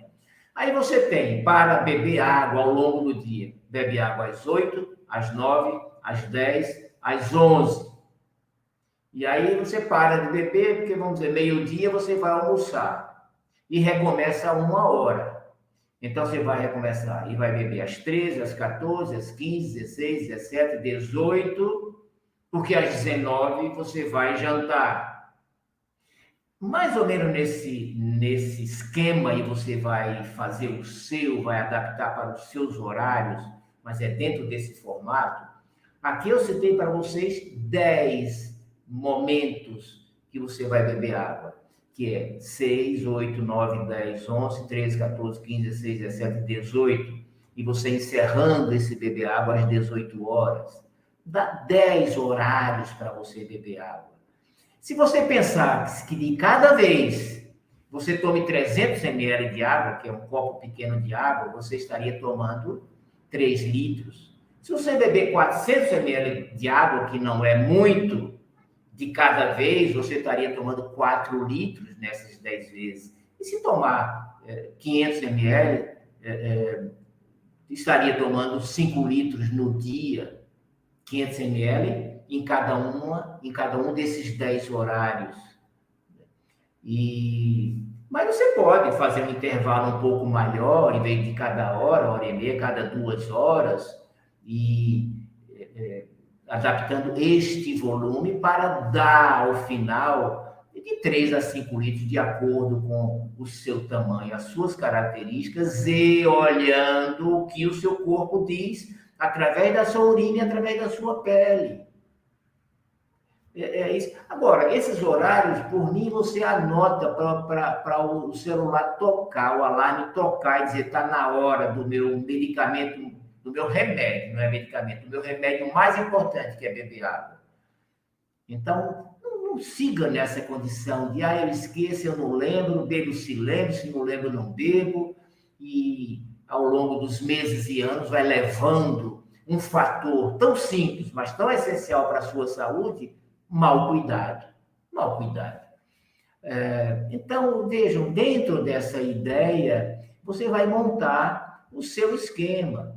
S1: Aí você tem para beber água ao longo do dia. Bebe água às 8, às 9, às 10, às 11. E aí você para de beber, porque vamos dizer, meio-dia você vai almoçar. E recomeça uma hora. Então você vai recomeçar e vai beber às 13, às 14, às 15, 16, 17, 18, porque às 19 você vai jantar mais ou menos nesse, nesse esquema e você vai fazer o seu, vai adaptar para os seus horários, mas é dentro desse formato. Aqui eu citei para vocês 10 momentos que você vai beber água, que é 6, 8, 9, 10, 11, 13, 14, 15, 16, 17, 18. E você encerrando esse beber água às 18 horas. Dá 10 horários para você beber água. Se você pensar que de cada vez você tome 300 ml de água, que é um copo pequeno de água, você estaria tomando 3 litros. Se você beber 400 ml de água, que não é muito, de cada vez, você estaria tomando 4 litros nessas 10 vezes. E se tomar é, 500 ml, é, é, estaria tomando 5 litros no dia, 500 ml, em cada uma, em cada um desses dez horários. E mas você pode fazer um intervalo um pouco maior, em vez de cada hora, hora e meia, cada duas horas, e é, é, adaptando este volume para dar ao final de 3 a 5 litros, de acordo com o seu tamanho, as suas características, e olhando o que o seu corpo diz através da sua urina e através da sua pele. É, é isso. Agora, esses horários, por mim, você anota para o celular tocar, o alarme tocar e dizer está na hora do meu medicamento, do meu remédio, não é medicamento, do meu remédio mais importante, que é beber água. Então, não, não siga nessa condição de, ah, eu esqueço, eu não lembro, bebo se lembro, se não lembro, não bebo, e ao longo dos meses e anos vai levando um fator tão simples, mas tão essencial para a sua saúde, mal cuidado. Mal cuidado. É, então, vejam, dentro dessa ideia, você vai montar o seu esquema.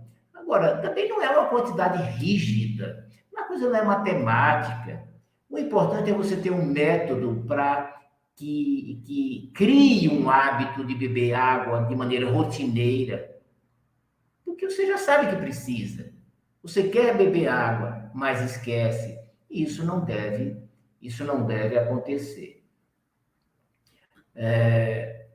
S1: Agora, também não é uma quantidade rígida, uma coisa não é matemática. O importante é você ter um método para que, que crie um hábito de beber água de maneira rotineira. Porque você já sabe que precisa. Você quer beber água, mas esquece. Isso não deve, isso não deve acontecer. É,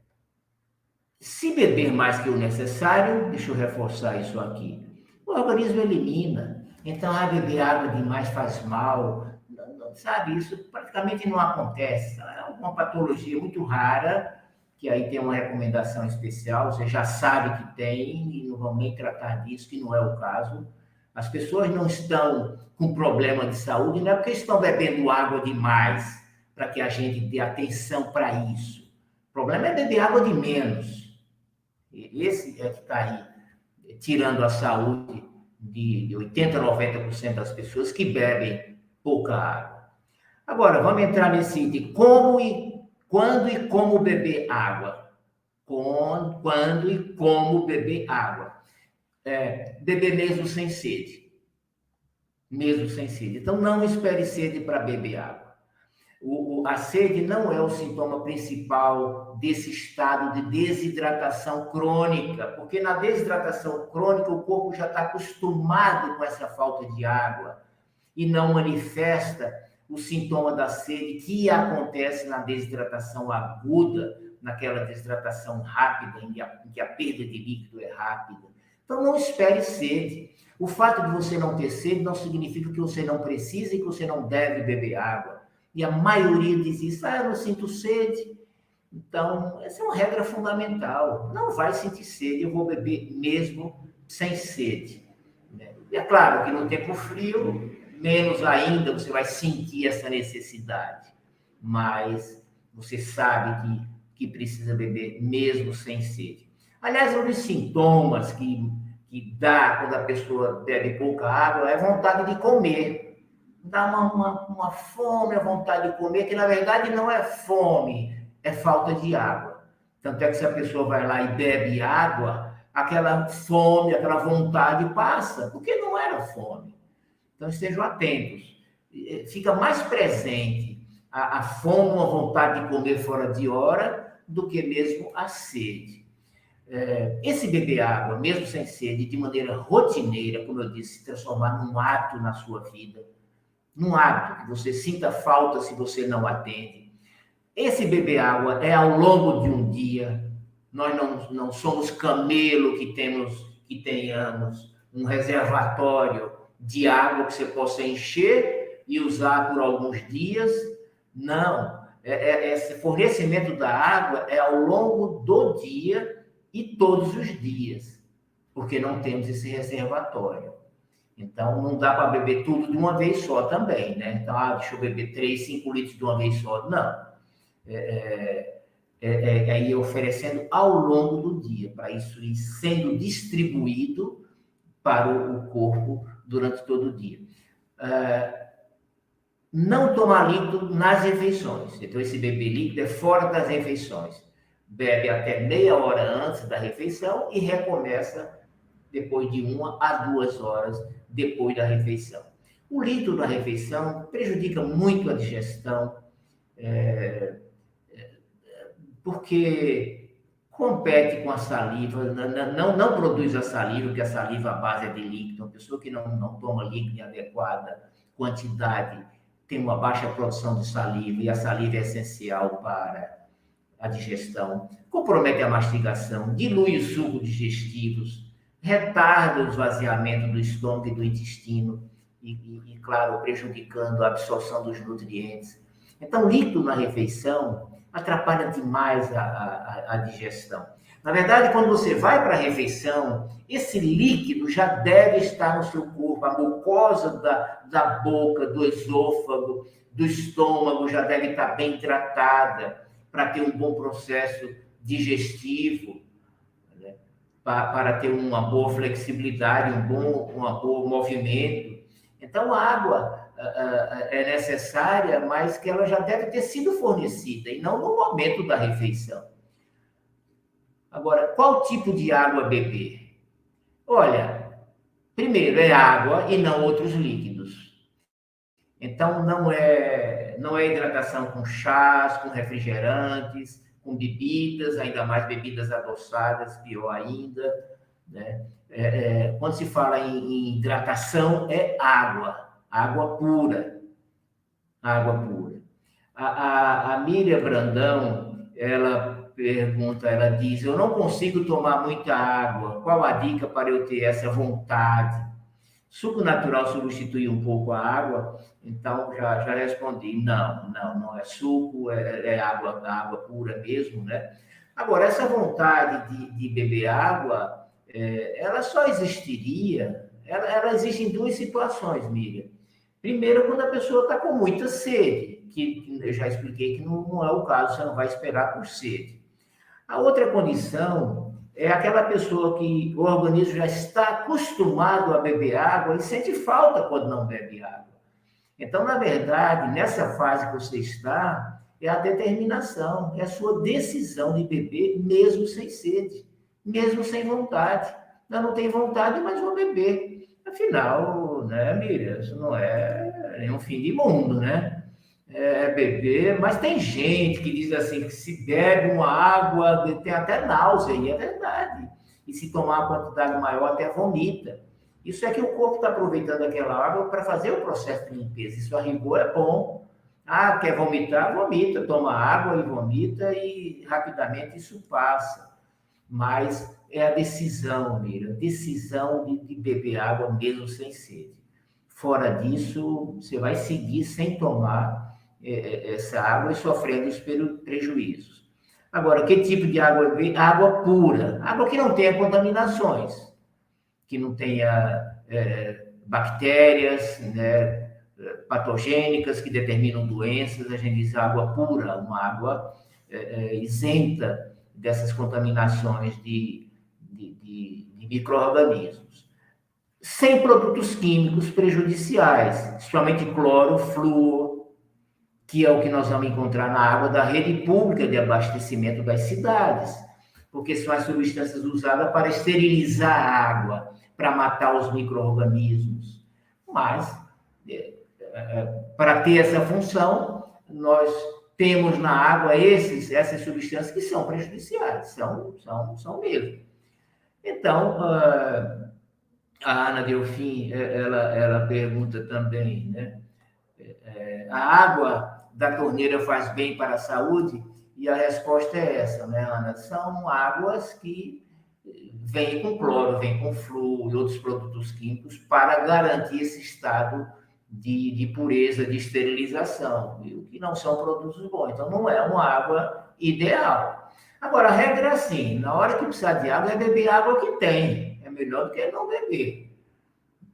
S1: se beber mais que o necessário, deixa eu reforçar isso aqui, o organismo elimina. Então, ah, beber água demais faz mal, não, sabe? Isso praticamente não acontece. É uma patologia muito rara, que aí tem uma recomendação especial, você já sabe que tem, e não vamos nem tratar disso, que não é o caso as pessoas não estão com problema de saúde, não é porque estão bebendo água demais, para que a gente dê atenção para isso. O problema é beber água de menos. Esse é que está aí, tirando a saúde de 80%, 90% das pessoas que bebem pouca água. Agora, vamos entrar nesse de como e quando e como beber água. Quando, quando e como beber água é, beber mesmo sem sede. Mesmo sem sede. Então, não espere sede para beber água. O, a sede não é o sintoma principal desse estado de desidratação crônica, porque na desidratação crônica o corpo já está acostumado com essa falta de água e não manifesta o sintoma da sede que acontece na desidratação aguda, naquela desidratação rápida, em que a, em que a perda de líquido é rápida. Então não espere sede. O fato de você não ter sede não significa que você não precisa e que você não deve beber água. E a maioria diz isso, ah, eu não sinto sede. Então, essa é uma regra fundamental. Não vai sentir sede, eu vou beber mesmo sem sede. E é claro que no tempo frio, menos ainda você vai sentir essa necessidade. Mas você sabe que, que precisa beber mesmo sem sede. Aliás, um dos sintomas que, que dá quando a pessoa bebe pouca água é vontade de comer. Dá uma, uma, uma fome, a vontade de comer, que na verdade não é fome, é falta de água. Tanto é que se a pessoa vai lá e bebe água, aquela fome, aquela vontade passa, porque não era fome. Então estejam atentos. Fica mais presente a, a fome, a vontade de comer fora de hora, do que mesmo a sede. É, esse beber água, mesmo sem sede, de maneira rotineira, como eu disse, se transformar num ato na sua vida, num ato que você sinta falta se você não atende. Esse beber água é ao longo de um dia. Nós não, não somos camelo que temos que tenhamos um reservatório de água que você possa encher e usar por alguns dias. Não. É, é, esse fornecimento da água é ao longo do dia e todos os dias, porque não temos esse reservatório. Então, não dá para beber tudo de uma vez só também, né? Então, ah, deixa eu beber 3, 5 litros de uma vez só. Não. É, é, é, é ir oferecendo ao longo do dia, para isso ir sendo distribuído para o corpo durante todo o dia. É, não tomar líquido nas refeições. Então, esse beber líquido é fora das refeições. Bebe até meia hora antes da refeição e recomeça depois de uma a duas horas depois da refeição. O líquido na refeição prejudica muito a digestão, é, é, porque compete com a saliva, não, não, produz a saliva, porque a saliva a base é de líquido. Uma pessoa que não, não toma líquido em adequada quantidade tem uma baixa produção de saliva, e a saliva é essencial para a digestão, compromete a mastigação, dilui os sucos digestivos, retarda o esvaziamento do estômago e do intestino, e, e, e, claro, prejudicando a absorção dos nutrientes. Então, líquido na refeição atrapalha demais a, a, a digestão. Na verdade, quando você vai para a refeição, esse líquido já deve estar no seu corpo, a mucosa da, da boca, do esôfago, do estômago já deve estar bem tratada para ter um bom processo digestivo? Para, para ter uma boa flexibilidade, um bom, uma boa movimento. Então, água é necessária, mas que ela já deve ter sido fornecida, e não no momento da refeição. Agora, qual tipo de água beber? Olha, primeiro é água e não outros líquidos. Então, não é, não é hidratação com chás, com refrigerantes, com bebidas, ainda mais bebidas adoçadas, pior ainda. Né? É, é, quando se fala em, em hidratação, é água, água pura. Água pura. A, a, a Miriam Brandão, ela pergunta, ela diz: Eu não consigo tomar muita água. Qual a dica para eu ter essa vontade? Suco natural substitui um pouco a água, então já, já respondi: não, não, não é suco, é, é água, água pura mesmo, né? Agora, essa vontade de, de beber água, é, ela só existiria, ela, ela existe em duas situações, Miriam. Primeiro, quando a pessoa está com muita sede, que eu já expliquei que não, não é o caso, você não vai esperar por sede. A outra condição é aquela pessoa que o organismo já está acostumado a beber água e sente falta quando não bebe água. Então, na verdade, nessa fase que você está, é a determinação, é a sua decisão de beber mesmo sem sede, mesmo sem vontade. Eu não tenho vontade, mas vou beber. Afinal, né, Miriam, isso não é nenhum fim de mundo, né? É, beber, mas tem gente que diz assim que se bebe uma água, tem até náusea, e é verdade. E se tomar uma quantidade maior, até vomita. Isso é que o corpo está aproveitando aquela água para fazer o processo de limpeza. Isso a rigor é bom. Ah, quer vomitar? Vomita, toma água e vomita e rapidamente isso passa. Mas é a decisão, Mira, decisão de, de beber água mesmo sem sede. Fora disso, você vai seguir sem tomar é, é, essa água e sofrendo os prejuízos. Agora, que tipo de água? Água pura, água que não tenha contaminações, que não tenha é, bactérias, né, patogênicas que determinam doenças, a gente diz água pura, uma água é, é isenta dessas contaminações de, de, de, de micro-organismos. Sem produtos químicos prejudiciais, principalmente cloro, flúor, que é o que nós vamos encontrar na água da rede pública de abastecimento das cidades, porque são as substâncias usadas para esterilizar a água, para matar os micro-organismos. Mas, é, é, para ter essa função, nós temos na água esses, essas substâncias que são prejudiciais, são, são, são mesmo. Então, ah, a Ana Delfim, é, ela, ela pergunta também, né? A água da torneira faz bem para a saúde? E a resposta é essa, né, Ana? São águas que vêm com cloro, vêm com flúor e outros produtos químicos para garantir esse estado de, de pureza, de esterilização, viu? que não são produtos bons. Então, não é uma água ideal. Agora, a regra é assim: na hora que precisar de água, é beber água que tem. É melhor do que não beber.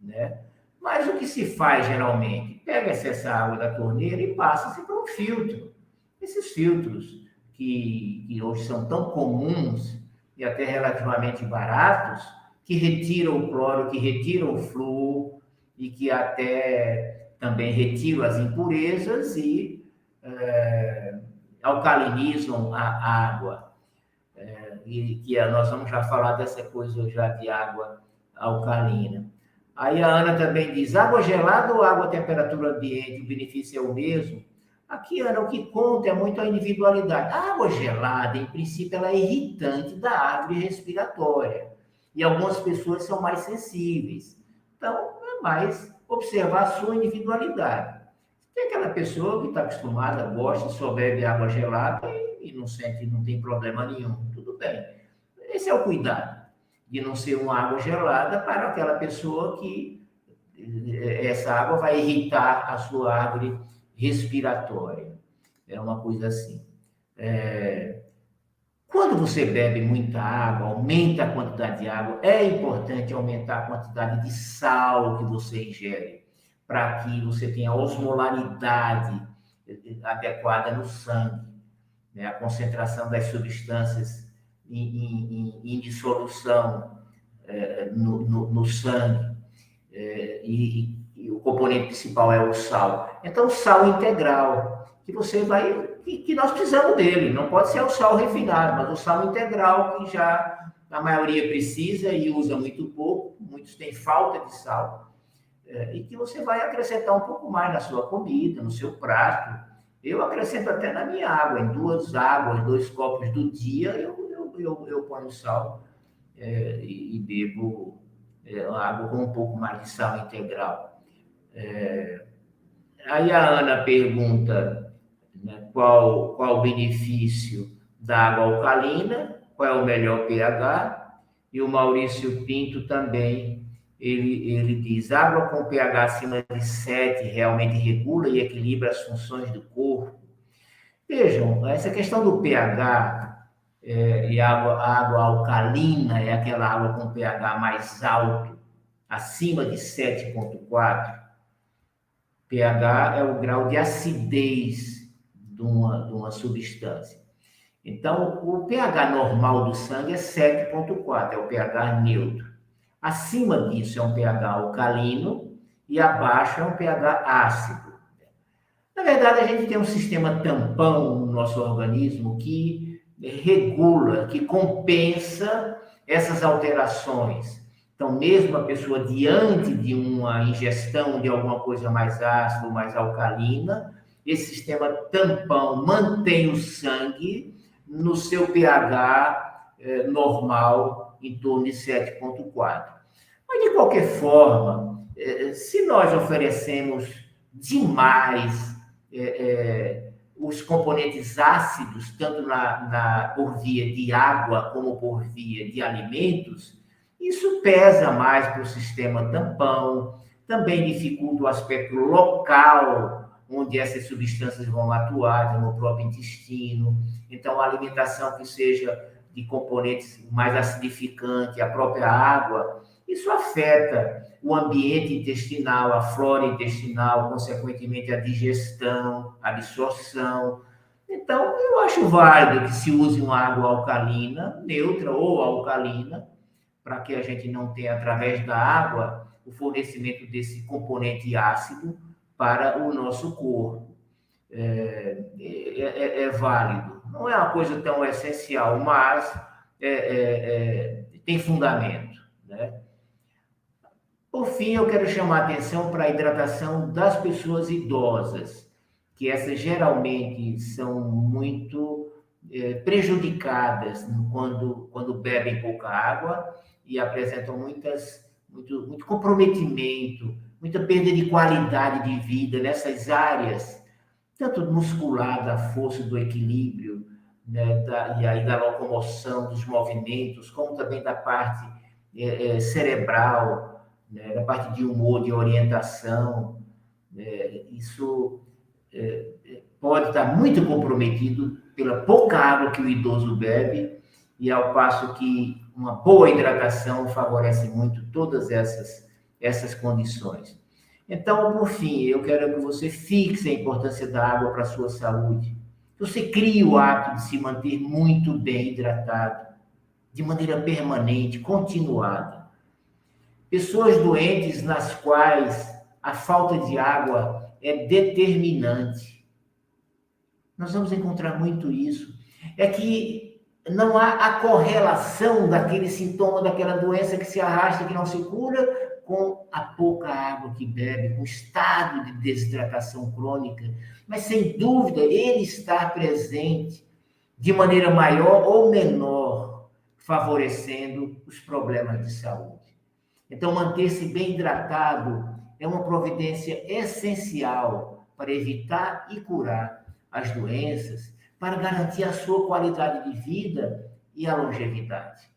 S1: Né? Mas o que se faz geralmente? Pega essa água da torneira e passa-se para um filtro. Esses filtros que, que hoje são tão comuns e até relativamente baratos, que retiram o cloro, que retiram o flúor e que até também retiram as impurezas e é, alcalinizam a água. É, e que nós vamos já falar dessa coisa já de água alcalina. Aí a Ana também diz: água gelada ou água a temperatura ambiente? O benefício é o mesmo? Aqui, Ana, o que conta é muito a individualidade. A água gelada, em princípio, ela é irritante da árvore respiratória. E algumas pessoas são mais sensíveis. Então, é mais observar a sua individualidade. Tem aquela pessoa que está acostumada, gosta, só bebe água gelada e não sente, não tem problema nenhum. Tudo bem. Esse é o cuidado de não ser uma água gelada para aquela pessoa que eh, essa água vai irritar a sua árvore respiratória. É uma coisa assim. É... Quando você bebe muita água, aumenta a quantidade de água, é importante aumentar a quantidade de sal que você ingere, para que você tenha osmolaridade adequada no sangue, né? a concentração das substâncias em, em, em dissolução é, no, no, no, sangue, é, e, e, o componente principal é o sal. Então, o sal integral, que você vai. Que, que nós precisamos dele, não pode ser o sal refinado, mas o sal integral, que já a maioria precisa e usa muito pouco, muitos têm falta de sal, é, e que você vai acrescentar um pouco mais na sua comida, no seu prato. Eu acrescento até na minha água, em duas águas, dois copos do dia, eu eu, eu ponho sal é, e, e, bebo é, água com um pouco mais de sal integral. É, aí a Ana pergunta né, qual, qual o benefício da água alcalina, qual é o melhor pH, e o Maurício Pinto também, ele, ele diz, água com pH acima de 7 realmente regula e equilibra as funções do corpo. Vejam, essa questão do pH é, e água, água alcalina é aquela água com pH mais alto, acima de 7,4. pH é o grau de acidez de uma, de uma substância. Então, o pH normal do sangue é 7,4, é o pH neutro. Acima disso é um pH alcalino e abaixo é um pH ácido. Na verdade, a gente tem um sistema tampão no nosso organismo que regula, que compensa essas alterações. Então, mesmo a pessoa diante de uma ingestão de alguma coisa mais ácida, mais alcalina, esse sistema tampão mantém o sangue no seu pH eh, normal, em torno de 7,4. Mas, de qualquer forma, eh, se nós oferecemos demais eh, os componentes ácidos, tanto na, na, por via de água como por via de alimentos, isso pesa mais para o sistema tampão, também dificulta o aspecto local, onde essas substâncias vão atuar, no próprio intestino. Então, a alimentação que seja de componentes mais acidificantes, a própria água, isso afeta o ambiente intestinal, a flora intestinal, consequentemente a digestão, a absorção. Então, eu acho válido que se use uma água alcalina, neutra ou alcalina, para que a gente não tenha, através da água, o fornecimento desse componente ácido para o nosso corpo. é, é, é, é válido. Não é uma coisa tão essencial, mas é, é, tem fundamento. Né? Por fim, eu quero chamar a atenção para a hidratação das pessoas idosas, que essas geralmente são muito é, prejudicadas quando, quando bebem pouca água e apresentam muitas, muito, muito comprometimento, muita perda de qualidade de vida nessas áreas, tanto muscular, da força, do equilíbrio, né, da, e aí da locomoção, dos movimentos, como também da parte é, é, cerebral, né, da parte de humor, de orientação. Né, isso é, é, pode estar muito comprometido pela pouca água que o idoso bebe, e ao passo que uma boa hidratação favorece muito todas essas, essas condições. Então, por fim, eu quero que você fixe a importância da água para a sua saúde. Você crie o hábito de se manter muito bem hidratado, de maneira permanente, continuada. Pessoas doentes nas quais a falta de água é determinante. Nós vamos encontrar muito isso. É que não há a correlação daquele sintoma, daquela doença que se arrasta, que não se cura, com a pouca água que bebe, com o estado de desidratação crônica. Mas, sem dúvida, ele está presente de maneira maior ou menor, favorecendo os problemas de saúde. Então, manter-se bem hidratado é uma providência essencial para evitar e curar as doenças, para garantir a sua qualidade de vida e a longevidade.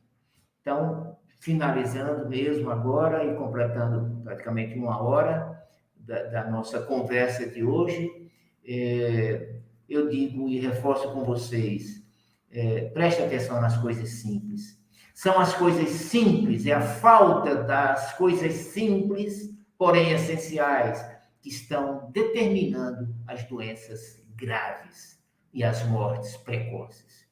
S1: Então, finalizando mesmo agora e completando praticamente uma hora da, da nossa conversa de hoje, é, eu digo e reforço com vocês: é, preste atenção nas coisas simples são as coisas simples, é a falta das coisas simples, porém essenciais, que estão determinando as doenças graves e as mortes precoces.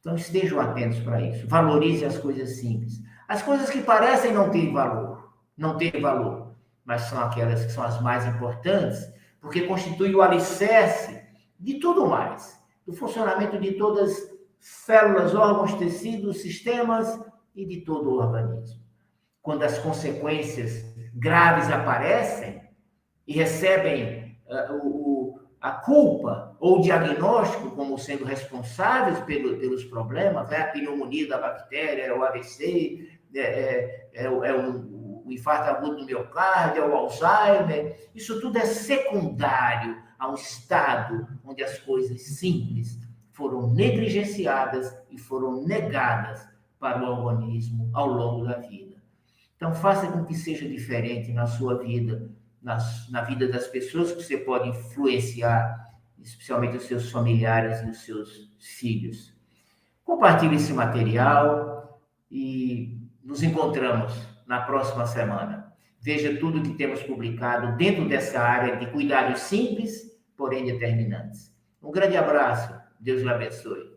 S1: Então estejam atentos para isso. Valorize as coisas simples. As coisas que parecem não ter valor, não ter valor, mas são aquelas que são as mais importantes, porque constituem o alicerce de tudo mais, do funcionamento de todas células, órgãos, tecidos, sistemas e de todo o organismo. Quando as consequências graves aparecem e recebem uh, o, a culpa ou o diagnóstico como sendo responsáveis pelo, pelos problemas, é a pneumonia da bactéria, é o AVC, é, é, é, é o, o infarto agudo do miocárdio, é o Alzheimer, isso tudo é secundário a um estado onde as coisas simples foram negligenciadas e foram negadas para o organismo ao longo da vida. Então, faça com que seja diferente na sua vida, na, na vida das pessoas que você pode influenciar, especialmente os seus familiares e os seus filhos. Compartilhe esse material e nos encontramos na próxima semana. Veja tudo que temos publicado dentro dessa área de cuidados simples, porém determinantes. Um grande abraço. Deus lhe abençoe.